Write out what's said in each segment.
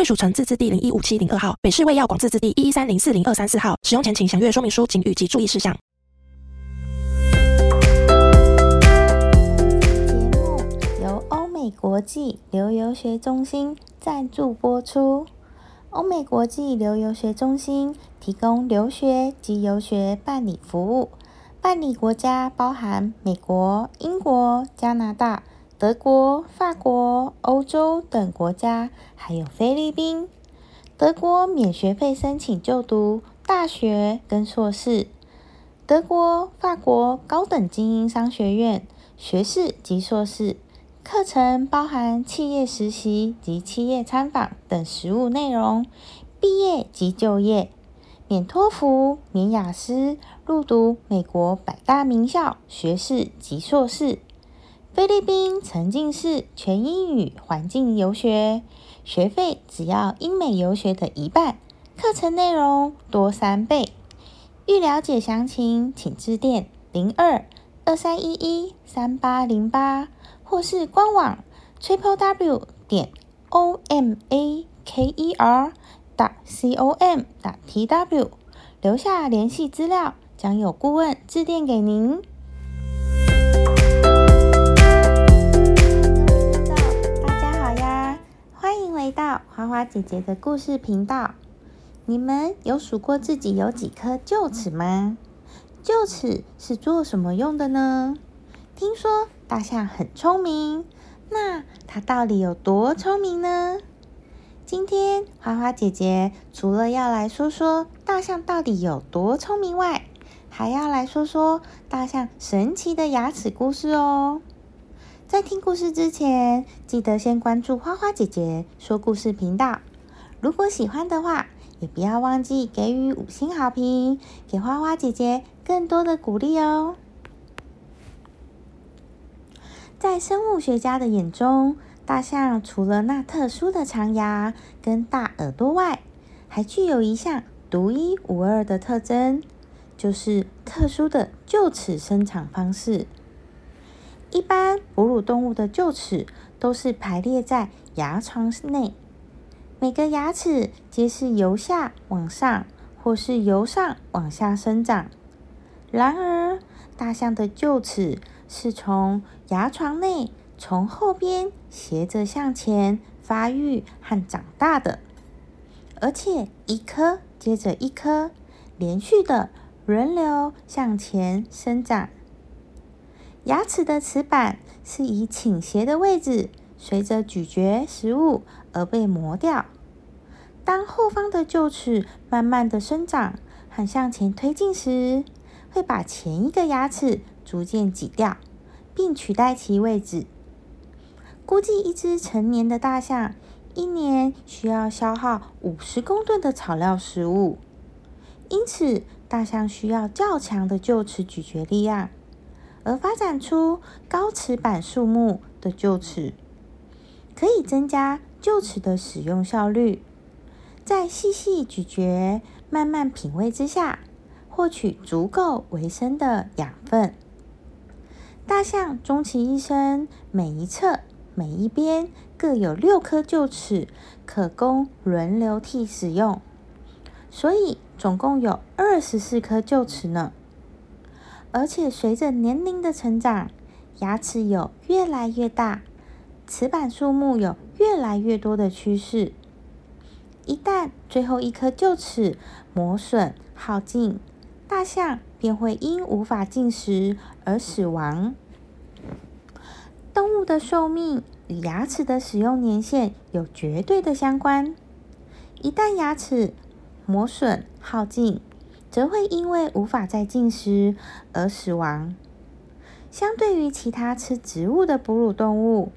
贵属城自治地零一五七零二号，北市卫药广自治地一一三零四零二三四号。使用前请详阅说明书、请语及注意事项。节目由欧美国际留游学中心赞助播出。欧美国际留游学中心提供留学及游学办理服务，办理国家包含美国、英国、加拿大。德国、法国、欧洲等国家，还有菲律宾。德国免学费申请就读大学跟硕士。德国、法国高等精英商学院学士及硕士课程包含企业实习及企业参访等实务内容。毕业即就业，免托福、免雅思，入读美国百大名校学士及硕士。菲律宾沉浸式全英语环境游学，学费只要英美游学的一半，课程内容多三倍。欲了解详情，请致电零二二三一一三八零八，或是官网 triple w 点 o m a k e r 打 c o m 打 t w，留下联系资料，将有顾问致电给您。到花花姐姐的故事频道，你们有数过自己有几颗臼齿吗？臼齿是做什么用的呢？听说大象很聪明，那它到底有多聪明呢？今天花花姐姐除了要来说说大象到底有多聪明外，还要来说说大象神奇的牙齿故事哦。在听故事之前，记得先关注花花姐姐说故事频道。如果喜欢的话，也不要忘记给予五星好评，给花花姐姐更多的鼓励哦。在生物学家的眼中，大象除了那特殊的长牙跟大耳朵外，还具有一项独一无二的特征，就是特殊的臼齿生长方式。一般哺乳动物的臼齿都是排列在牙床内，每个牙齿皆是由下往上或是由上往下生长。然而，大象的臼齿是从牙床内从后边斜着向前发育和长大的，而且一颗接着一颗，连续的轮流向前生长。牙齿的齿板是以倾斜的位置，随着咀嚼食物而被磨掉。当后方的臼齿慢慢的生长和向前推进时，会把前一个牙齿逐渐挤掉，并取代其位置。估计一只成年的大象一年需要消耗五十公吨的草料食物，因此大象需要较强的臼齿咀嚼力量。而发展出高齿板树木的臼齿，可以增加臼齿的使用效率，在细细咀嚼、慢慢品味之下，获取足够维生的养分。大象终其一生，每一侧、每一边各有六颗臼齿，可供轮流替使用，所以总共有二十四颗臼齿呢。而且随着年龄的成长，牙齿有越来越大，齿板数目有越来越多的趋势。一旦最后一颗臼齿磨损耗尽，大象便会因无法进食而死亡。动物的寿命与牙齿的使用年限有绝对的相关。一旦牙齿磨损耗尽，则会因为无法再进食而死亡。相对于其他吃植物的哺乳动物，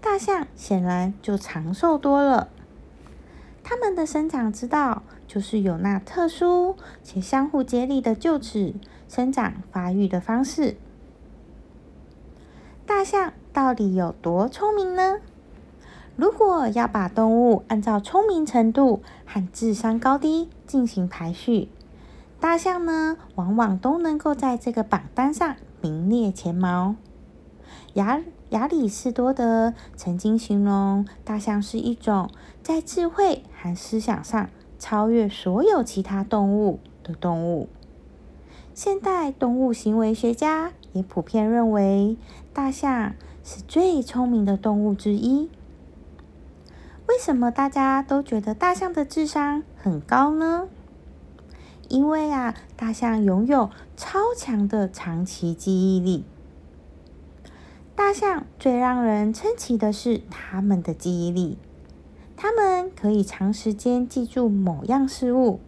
大象显然就长寿多了。它们的生长之道就是有那特殊且相互接力的臼齿生长发育的方式。大象到底有多聪明呢？如果要把动物按照聪明程度和智商高低进行排序，大象呢，往往都能够在这个榜单上名列前茅。亚亚里士多德曾经形容大象是一种在智慧和思想上超越所有其他动物的动物。现代动物行为学家也普遍认为，大象是最聪明的动物之一。为什么大家都觉得大象的智商很高呢？因为啊，大象拥有超强的长期记忆力。大象最让人称奇的是它们的记忆力，它们可以长时间记住某样事物，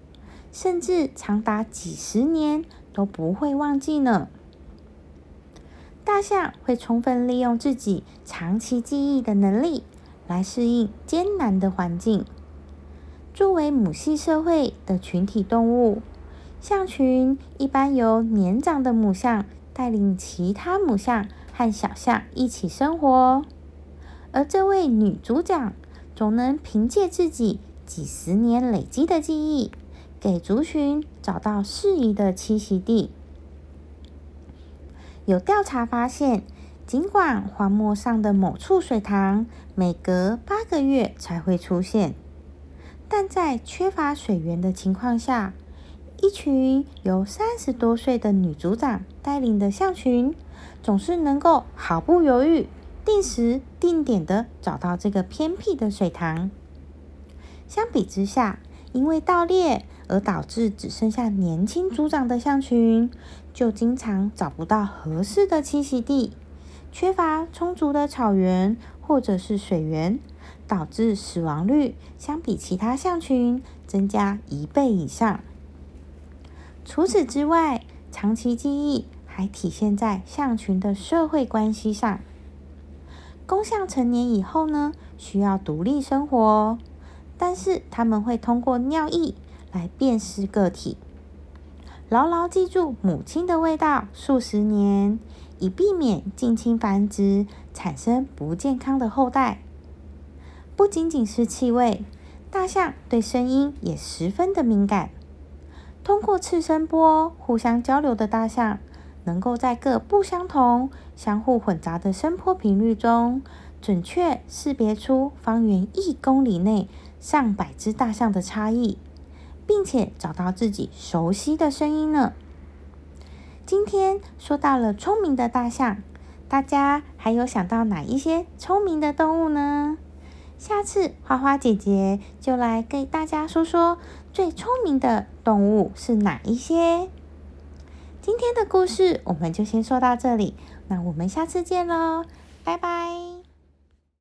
甚至长达几十年都不会忘记呢。大象会充分利用自己长期记忆的能力。来适应艰难的环境。作为母系社会的群体动物，象群一般由年长的母象带领其他母象和小象一起生活。而这位女族长总能凭借自己几十年累积的记忆，给族群找到适宜的栖息地。有调查发现。尽管荒漠上的某处水塘每隔八个月才会出现，但在缺乏水源的情况下，一群由三十多岁的女族长带领的象群，总是能够毫不犹豫、定时定点的找到这个偏僻的水塘。相比之下，因为盗猎而导致只剩下年轻族长的象群，就经常找不到合适的栖息地。缺乏充足的草原或者是水源，导致死亡率相比其他象群增加一倍以上。除此之外，长期记忆还体现在象群的社会关系上。公象成年以后呢，需要独立生活，但是他们会通过尿液来辨识个体，牢牢记住母亲的味道数十年。以避免近亲繁殖产生不健康的后代。不仅仅是气味，大象对声音也十分的敏感。通过次声波互相交流的大象，能够在各不相同、相互混杂的声波频率中，准确识别出方圆一公里内上百只大象的差异，并且找到自己熟悉的声音呢。今天说到了聪明的大象，大家还有想到哪一些聪明的动物呢？下次花花姐姐就来给大家说说最聪明的动物是哪一些。今天的故事我们就先说到这里，那我们下次见喽，拜拜。